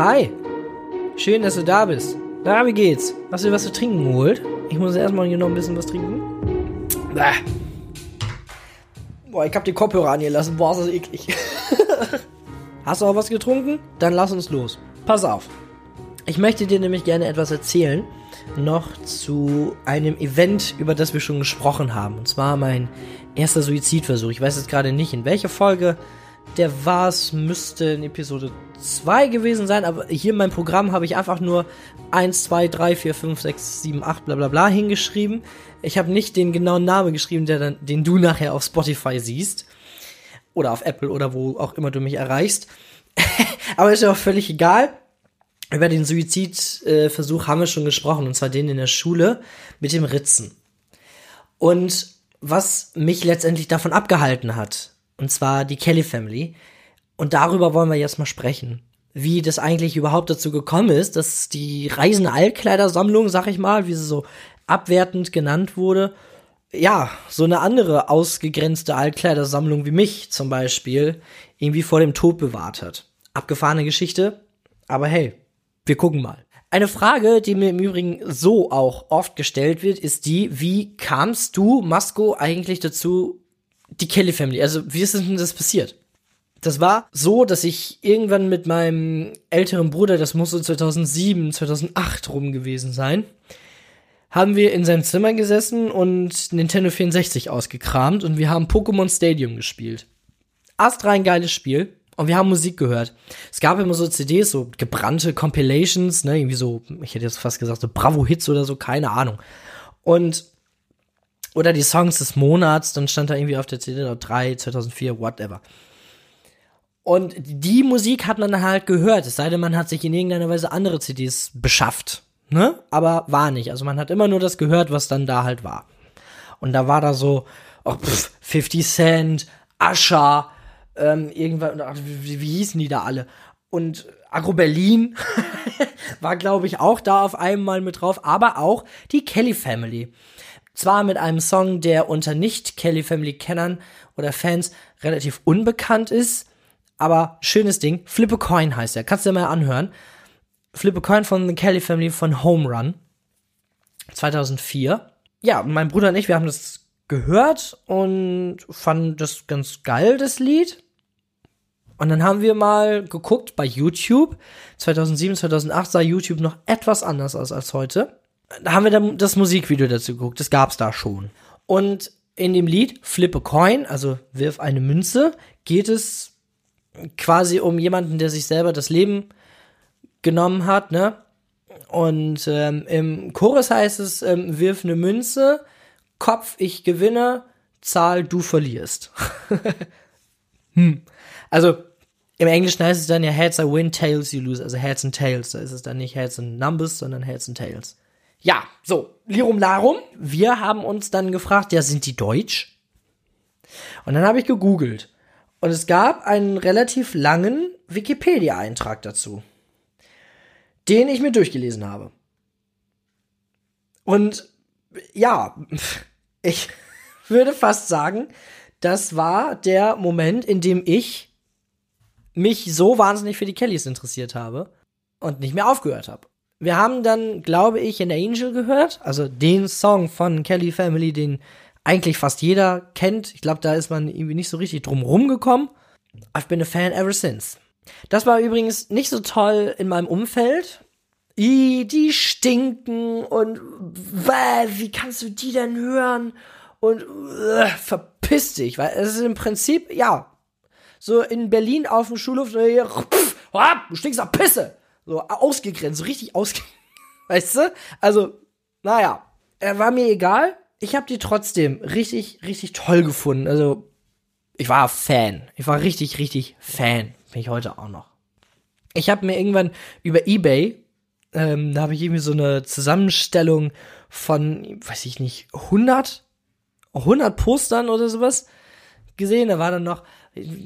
Hi. Schön, dass du da bist. Na, wie geht's? Hast du dir was zu trinken geholt? Ich muss erstmal hier noch ein bisschen was trinken. Bäh. Boah, ich hab die Kopfhörer angelassen. Boah, ist das eklig. Hast du auch was getrunken? Dann lass uns los. Pass auf. Ich möchte dir nämlich gerne etwas erzählen. Noch zu einem Event, über das wir schon gesprochen haben. Und zwar mein erster Suizidversuch. Ich weiß jetzt gerade nicht, in welcher Folge der war müsste in Episode 2 gewesen sein, aber hier in meinem Programm habe ich einfach nur 1, 2, 3, 4, 5, 6, 7, 8, bla bla bla hingeschrieben. Ich habe nicht den genauen Namen geschrieben, der dann, den du nachher auf Spotify siehst. Oder auf Apple oder wo auch immer du mich erreichst. aber ist ja auch völlig egal. Über den Suizidversuch äh, haben wir schon gesprochen, und zwar den in der Schule mit dem Ritzen. Und was mich letztendlich davon abgehalten hat, und zwar die Kelly Family. Und darüber wollen wir jetzt mal sprechen. Wie das eigentlich überhaupt dazu gekommen ist, dass die reisende Altkleidersammlung, sag ich mal, wie sie so abwertend genannt wurde, ja, so eine andere ausgegrenzte Altkleidersammlung wie mich zum Beispiel irgendwie vor dem Tod bewahrt hat. Abgefahrene Geschichte, aber hey, wir gucken mal. Eine Frage, die mir im Übrigen so auch oft gestellt wird, ist die, wie kamst du, Masco, eigentlich dazu, die Kelly Family. Also, wie ist denn das passiert? Das war so, dass ich irgendwann mit meinem älteren Bruder, das muss so 2007, 2008 rum gewesen sein, haben wir in seinem Zimmer gesessen und Nintendo 64 ausgekramt und wir haben Pokémon Stadium gespielt. Astrein geiles Spiel und wir haben Musik gehört. Es gab immer so CDs, so gebrannte Compilations, ne, irgendwie so, ich hätte jetzt fast gesagt, so Bravo-Hits oder so, keine Ahnung. Und oder die Songs des Monats, dann stand da irgendwie auf der CD 3, 2004, whatever. Und die Musik hat man halt gehört, es sei denn, man hat sich in irgendeiner Weise andere CDs beschafft, ne? Aber war nicht. Also man hat immer nur das gehört, was dann da halt war. Und da war da so, oh, pff, 50 Cent, Ascher, ähm, irgendwann, wie, wie hießen die da alle? Und Agro Berlin war, glaube ich, auch da auf einmal mit drauf, aber auch die Kelly Family. Zwar mit einem Song, der unter nicht-Kelly Family-Kennern oder Fans relativ unbekannt ist, aber schönes Ding. Flip a Coin heißt er. Kannst du dir mal anhören. Flip a Coin von The Kelly Family von Home Run. 2004. Ja, mein Bruder und ich, wir haben das gehört und fanden das ganz geil, das Lied. Und dann haben wir mal geguckt bei YouTube. 2007, 2008 sah YouTube noch etwas anders aus als heute da haben wir dann das Musikvideo dazu geguckt. Das gab's da schon. Und in dem Lied Flip a Coin, also wirf eine Münze, geht es quasi um jemanden, der sich selber das Leben genommen hat, ne? Und ähm, im Chorus heißt es, ähm, wirf eine Münze, Kopf, ich gewinne, Zahl, du verlierst. hm. Also im Englischen heißt es dann ja Heads I win, Tails you lose, also Heads and Tails. Da ist es dann nicht Heads and Numbers, sondern Heads and Tails. Ja, so, Lirum Larum. Wir haben uns dann gefragt, ja, sind die deutsch? Und dann habe ich gegoogelt. Und es gab einen relativ langen Wikipedia-Eintrag dazu, den ich mir durchgelesen habe. Und ja, ich würde fast sagen, das war der Moment, in dem ich mich so wahnsinnig für die Kellys interessiert habe und nicht mehr aufgehört habe wir haben dann, glaube ich, in Angel gehört, also den Song von Kelly Family, den eigentlich fast jeder kennt. Ich glaube, da ist man irgendwie nicht so richtig drum rumgekommen. I've been a fan ever since. Das war übrigens nicht so toll in meinem Umfeld. I, die stinken und wäh, wie kannst du die denn hören? Und äh, verpiss dich, weil es ist im Prinzip, ja, so in Berlin auf dem Schulhof, du stinkst nach Pisse. So ausgegrenzt, so richtig ausgegrenzt. Weißt du? Also, naja, er war mir egal. Ich habe die trotzdem richtig, richtig toll gefunden. Also, ich war Fan. Ich war richtig, richtig Fan. Bin ich heute auch noch. Ich habe mir irgendwann über Ebay, ähm, da habe ich irgendwie so eine Zusammenstellung von, weiß ich nicht, 100, 100 Postern oder sowas gesehen. Da war dann noch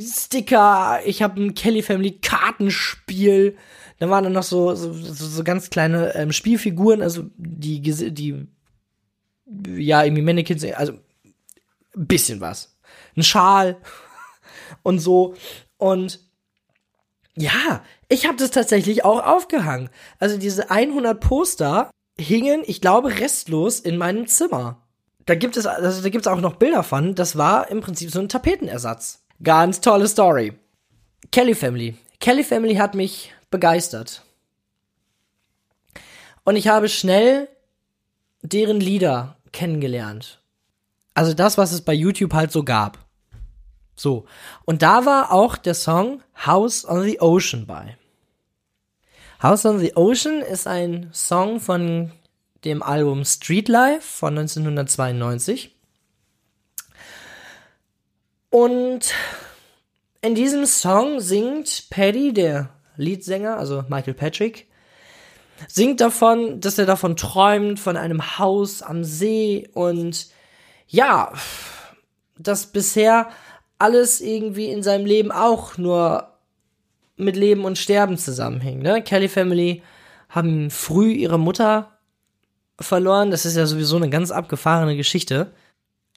Sticker, ich habe ein Kelly Family Kartenspiel, dann waren dann noch so, so, so ganz kleine ähm, Spielfiguren, also die, die, ja, irgendwie Mannequins, also ein bisschen was. Ein Schal und so. Und ja, Ich habe das tatsächlich auch aufgehangen. Also diese 100 Poster hingen, ich glaube, restlos in meinem Zimmer. Da gibt es, also da gibt es auch noch Bilder von. Das war im Prinzip so ein Tapetenersatz. Ganz tolle Story. Kelly Family. Kelly Family hat mich begeistert. Und ich habe schnell deren Lieder kennengelernt. Also das, was es bei YouTube halt so gab. So. Und da war auch der Song House on the Ocean bei. House on the Ocean ist ein Song von dem Album Street Life von 1992. Und in diesem Song singt Paddy, der Leadsänger, also Michael Patrick, singt davon, dass er davon träumt, von einem Haus am See und ja, dass bisher alles irgendwie in seinem Leben auch nur mit Leben und Sterben zusammenhängt. Ne? Kelly Family haben früh ihre Mutter verloren. Das ist ja sowieso eine ganz abgefahrene Geschichte.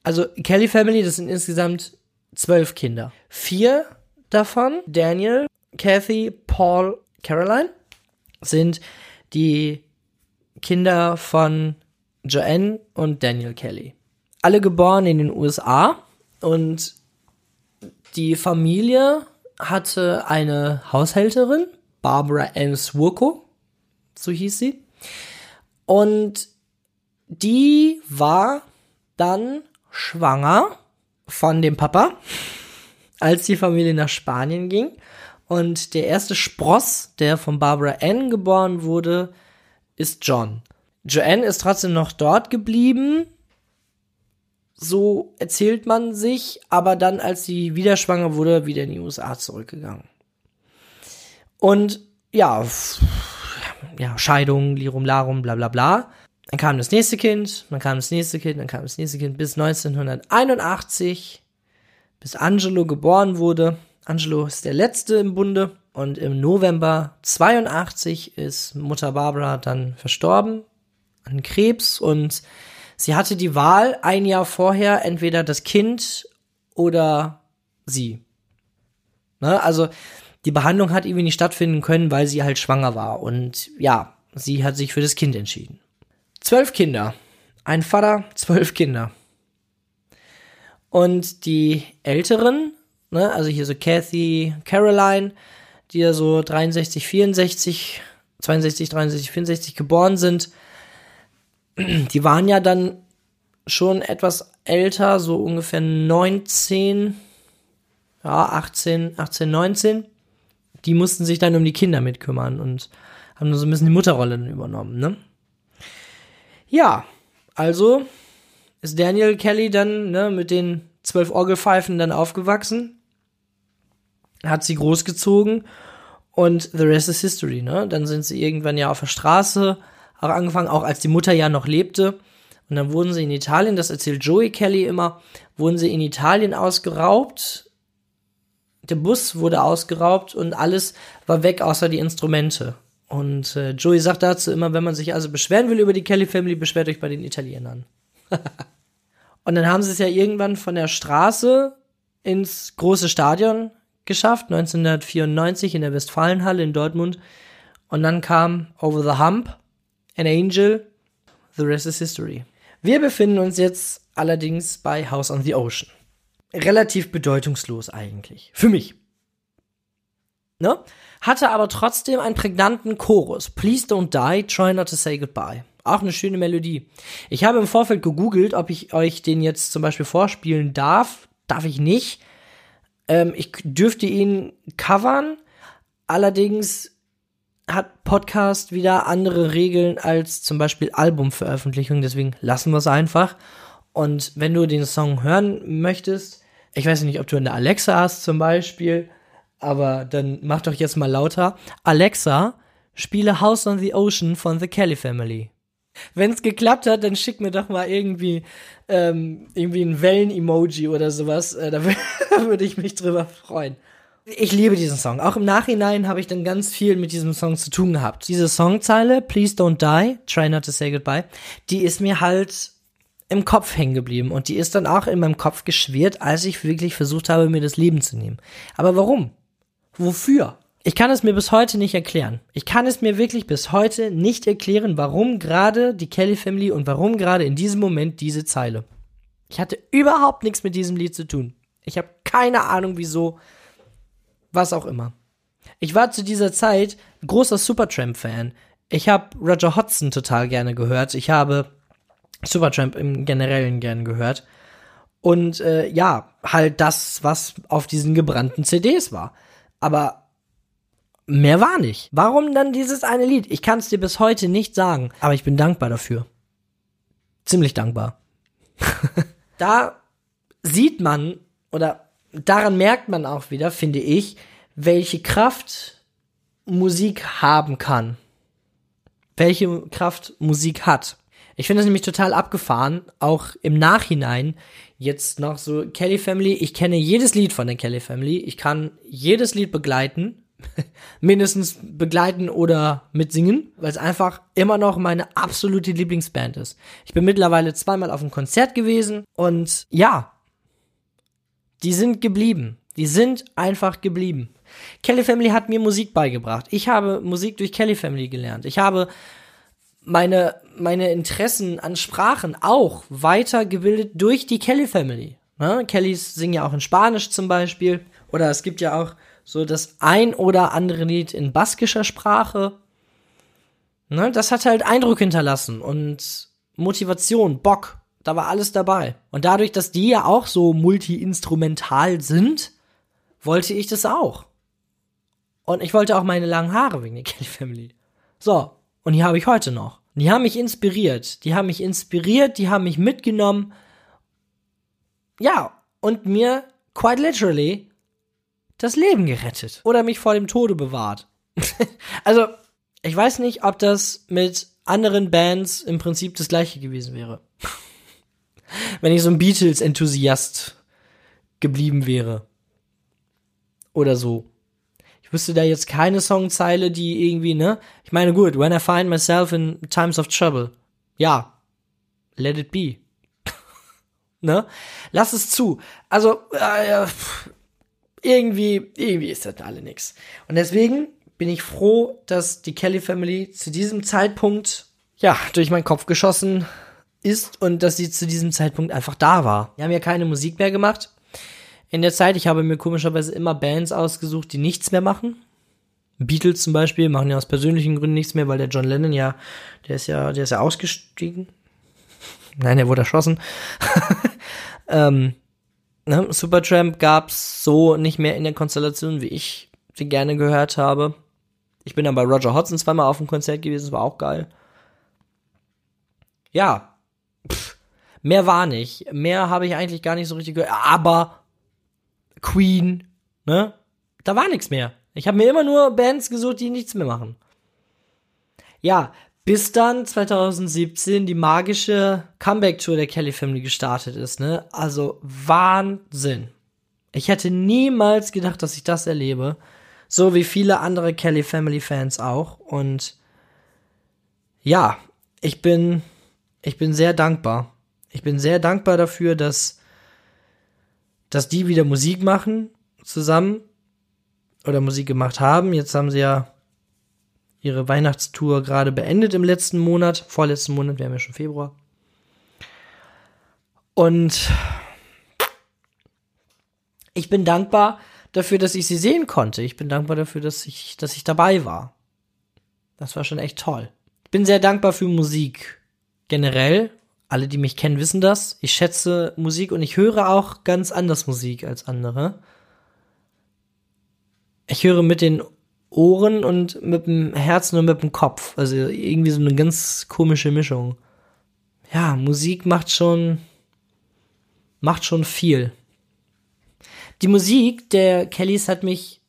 Also Kelly Family, das sind insgesamt zwölf Kinder. Vier davon, Daniel, Kathy, Paul, Caroline, sind die Kinder von Joanne und Daniel Kelly. Alle geboren in den USA und die Familie hatte eine Haushälterin, Barbara Ann Swurko, so hieß sie. Und die war dann schwanger von dem Papa, als die Familie nach Spanien ging. Und der erste Spross, der von Barbara Ann geboren wurde, ist John. Joanne ist trotzdem noch dort geblieben, so erzählt man sich, aber dann, als sie wieder schwanger wurde, wieder in die USA zurückgegangen. Und ja, ja, Scheidung, Lirum Larum, bla bla bla. Dann kam das nächste Kind, dann kam das nächste Kind, dann kam das nächste Kind bis 1981, bis Angelo geboren wurde. Angelo ist der letzte im Bunde und im November 82 ist Mutter Barbara dann verstorben an Krebs und Sie hatte die Wahl ein Jahr vorher, entweder das Kind oder sie. Ne? Also die Behandlung hat irgendwie nicht stattfinden können, weil sie halt schwanger war. Und ja, sie hat sich für das Kind entschieden. Zwölf Kinder. Ein Vater, zwölf Kinder. Und die Älteren, ne, also hier so Kathy, Caroline, die ja so 63, 64, 62, 63, 64 geboren sind, die waren ja dann schon etwas älter, so ungefähr 19, ja, 18, 18, 19. Die mussten sich dann um die Kinder mitkümmern und haben so ein bisschen die Mutterrolle übernommen, ne? Ja, also ist Daniel Kelly dann ne, mit den zwölf Orgelpfeifen dann aufgewachsen, hat sie großgezogen und the rest is history, ne? Dann sind sie irgendwann ja auf der Straße auch angefangen, auch als die Mutter ja noch lebte. Und dann wurden sie in Italien, das erzählt Joey Kelly immer, wurden sie in Italien ausgeraubt. Der Bus wurde ausgeraubt und alles war weg, außer die Instrumente. Und äh, Joey sagt dazu immer, wenn man sich also beschweren will über die Kelly Family, beschwert euch bei den Italienern. und dann haben sie es ja irgendwann von der Straße ins große Stadion geschafft, 1994 in der Westfalenhalle in Dortmund. Und dann kam Over the Hump An Angel, The Rest is History. Wir befinden uns jetzt allerdings bei House on the Ocean. Relativ bedeutungslos eigentlich. Für mich. Ne? Hatte aber trotzdem einen prägnanten Chorus. Please don't die, try not to say goodbye. Auch eine schöne Melodie. Ich habe im Vorfeld gegoogelt, ob ich euch den jetzt zum Beispiel vorspielen darf. Darf ich nicht. Ähm, ich dürfte ihn covern. Allerdings hat Podcast wieder andere Regeln als zum Beispiel Albumveröffentlichung, deswegen lassen wir es einfach. Und wenn du den Song hören möchtest, ich weiß nicht, ob du eine Alexa hast zum Beispiel, aber dann mach doch jetzt mal lauter. Alexa, spiele House on the Ocean von The Kelly Family. Wenn es geklappt hat, dann schick mir doch mal irgendwie, ähm, irgendwie ein Wellen-Emoji oder sowas. Äh, da würde ich mich drüber freuen. Ich liebe diesen Song. Auch im Nachhinein habe ich dann ganz viel mit diesem Song zu tun gehabt. Diese Songzeile, Please Don't Die, Try Not to Say Goodbye, die ist mir halt im Kopf hängen geblieben und die ist dann auch in meinem Kopf geschwirrt, als ich wirklich versucht habe, mir das Leben zu nehmen. Aber warum? Wofür? Ich kann es mir bis heute nicht erklären. Ich kann es mir wirklich bis heute nicht erklären, warum gerade die Kelly Family und warum gerade in diesem Moment diese Zeile. Ich hatte überhaupt nichts mit diesem Lied zu tun. Ich habe keine Ahnung wieso, was auch immer. Ich war zu dieser Zeit großer Supertramp-Fan. Ich habe Roger Hodgson total gerne gehört. Ich habe Supertramp im Generellen gern gehört. Und äh, ja, halt das, was auf diesen gebrannten CDs war. Aber mehr war nicht. Warum dann dieses eine Lied? Ich kann es dir bis heute nicht sagen, aber ich bin dankbar dafür. Ziemlich dankbar. da sieht man oder daran merkt man auch wieder, finde ich, welche Kraft Musik haben kann. Welche Kraft Musik hat. Ich finde es nämlich total abgefahren, auch im Nachhinein jetzt noch so Kelly Family. Ich kenne jedes Lied von der Kelly Family. Ich kann jedes Lied begleiten mindestens begleiten oder mitsingen, weil es einfach immer noch meine absolute Lieblingsband ist. Ich bin mittlerweile zweimal auf einem Konzert gewesen und ja, die sind geblieben. Die sind einfach geblieben. Kelly Family hat mir Musik beigebracht. Ich habe Musik durch Kelly Family gelernt. Ich habe meine, meine Interessen an Sprachen auch weitergebildet durch die Kelly Family. Ne? Kellys singen ja auch in Spanisch zum Beispiel. Oder es gibt ja auch so das ein oder andere Lied in baskischer Sprache. Ne, das hat halt Eindruck hinterlassen und Motivation, Bock, da war alles dabei. Und dadurch, dass die ja auch so multi-instrumental sind, wollte ich das auch. Und ich wollte auch meine langen Haare wegen der Kelly Family. So, und die habe ich heute noch. Die haben mich inspiriert. Die haben mich inspiriert, die haben mich mitgenommen. Ja, und mir, quite literally, das Leben gerettet oder mich vor dem Tode bewahrt. also, ich weiß nicht, ob das mit anderen Bands im Prinzip das gleiche gewesen wäre. Wenn ich so ein Beatles-Enthusiast geblieben wäre. Oder so. Ich wüsste da jetzt keine Songzeile, die irgendwie, ne? Ich meine, gut, when I find myself in times of trouble. Ja. Let it be. ne? Lass es zu. Also, äh, irgendwie, irgendwie ist das alle nix. Und deswegen bin ich froh, dass die Kelly Family zu diesem Zeitpunkt, ja, durch meinen Kopf geschossen ist und dass sie zu diesem Zeitpunkt einfach da war. Wir haben ja keine Musik mehr gemacht. In der Zeit, ich habe mir komischerweise immer Bands ausgesucht, die nichts mehr machen. Beatles zum Beispiel machen ja aus persönlichen Gründen nichts mehr, weil der John Lennon ja, der ist ja, der ist ja ausgestiegen. Nein, der wurde erschossen. ähm, ne, Supertramp gab's so nicht mehr in der Konstellation, wie ich sie gerne gehört habe. Ich bin dann bei Roger Hodgson zweimal auf dem Konzert gewesen, das war auch geil. Ja, pff, mehr war nicht. Mehr habe ich eigentlich gar nicht so richtig gehört. Aber Queen, ne? Da war nichts mehr. Ich habe mir immer nur Bands gesucht, die nichts mehr machen. Ja, bis dann 2017 die magische Comeback-Tour der Kelly Family gestartet ist, ne? Also Wahnsinn. Ich hätte niemals gedacht, dass ich das erlebe. So wie viele andere Kelly Family Fans auch. Und ja, ich bin, ich bin sehr dankbar. Ich bin sehr dankbar dafür, dass, dass die wieder Musik machen zusammen oder Musik gemacht haben. Jetzt haben sie ja ihre Weihnachtstour gerade beendet im letzten Monat. Vorletzten Monat, wir haben ja schon Februar. Und ich bin dankbar dafür, dass ich sie sehen konnte. Ich bin dankbar dafür, dass ich, dass ich dabei war. Das war schon echt toll. Ich bin sehr dankbar für Musik. Generell. Alle, die mich kennen, wissen das. Ich schätze Musik und ich höre auch ganz anders Musik als andere. Ich höre mit den Ohren und mit dem Herzen und mit dem Kopf. Also irgendwie so eine ganz komische Mischung. Ja, Musik macht schon, macht schon viel. Die Musik der Kellys hat mich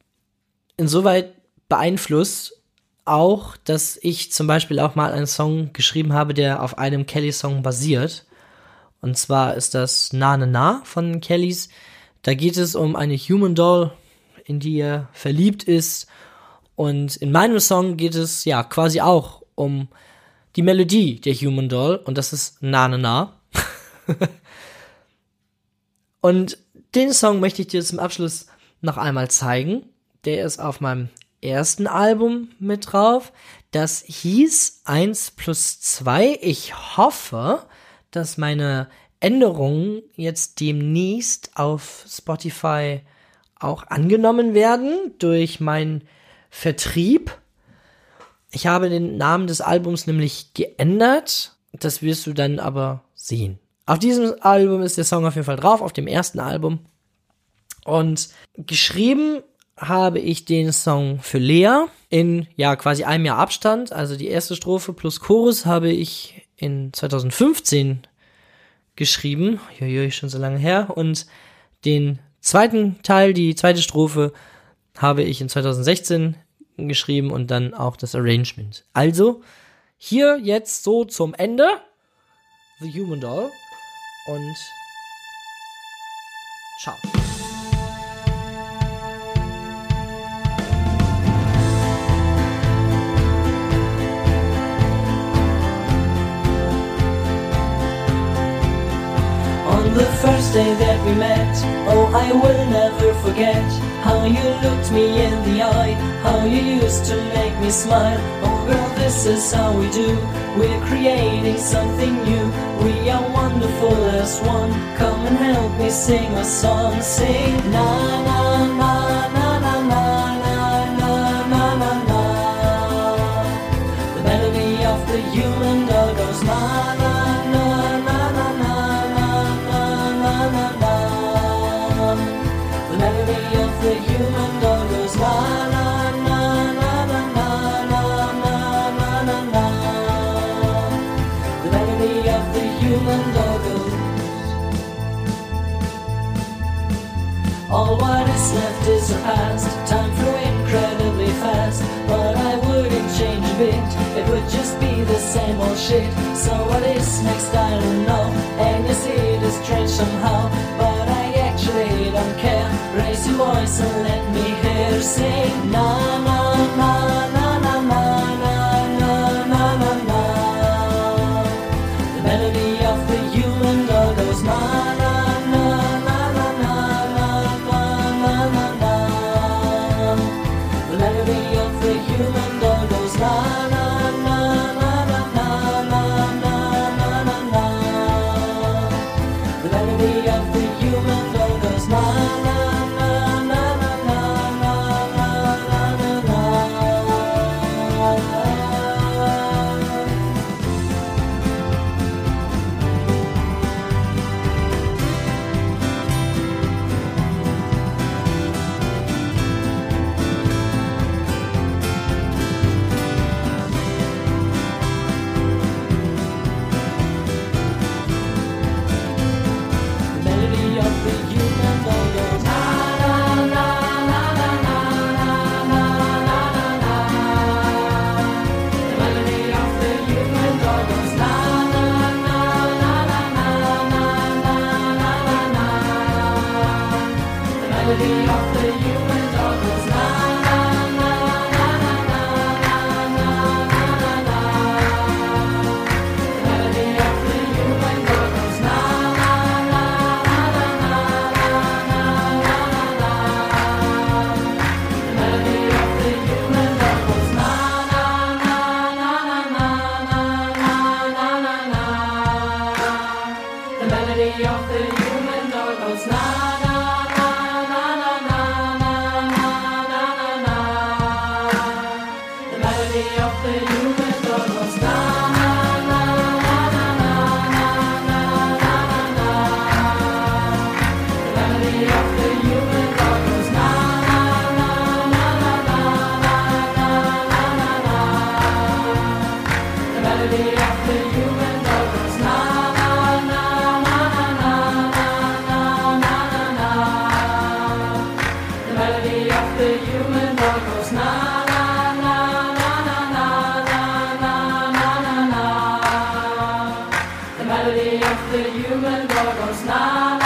insoweit beeinflusst, auch, dass ich zum Beispiel auch mal einen Song geschrieben habe, der auf einem Kelly-Song basiert. Und zwar ist das Na Na Na von Kellys. Da geht es um eine Human Doll, in die er verliebt ist und in meinem Song geht es ja quasi auch um die Melodie der Human Doll und das ist Na Na Na. und den Song möchte ich dir zum Abschluss noch einmal zeigen. Der ist auf meinem ersten Album mit drauf. Das hieß 1 plus 2. Ich hoffe, dass meine Änderungen jetzt demnächst auf Spotify auch angenommen werden durch meinen Vertrieb. Ich habe den Namen des Albums nämlich geändert. Das wirst du dann aber sehen. Auf diesem Album ist der Song auf jeden Fall drauf, auf dem ersten Album. Und geschrieben habe ich den Song für Lea in ja quasi einem Jahr Abstand. Also die erste Strophe plus Chorus habe ich in 2015 geschrieben. Jojo, schon so lange her. Und den zweiten Teil, die zweite Strophe, habe ich in 2016 geschrieben und dann auch das Arrangement. Also hier jetzt so zum Ende The Human Doll und ciao. First day that we met. Oh, I will never forget how you looked me in the eye, how you used to make me smile. Oh, girl, this is how we do. We're creating something new. We are wonderful as one. Come and help me sing a song. Sing na na na na same old shit. So what is next? I don't know. And you see it is strange somehow, but I actually don't care. Raise your voice and let me hear sing na melody melody of the human world goes now.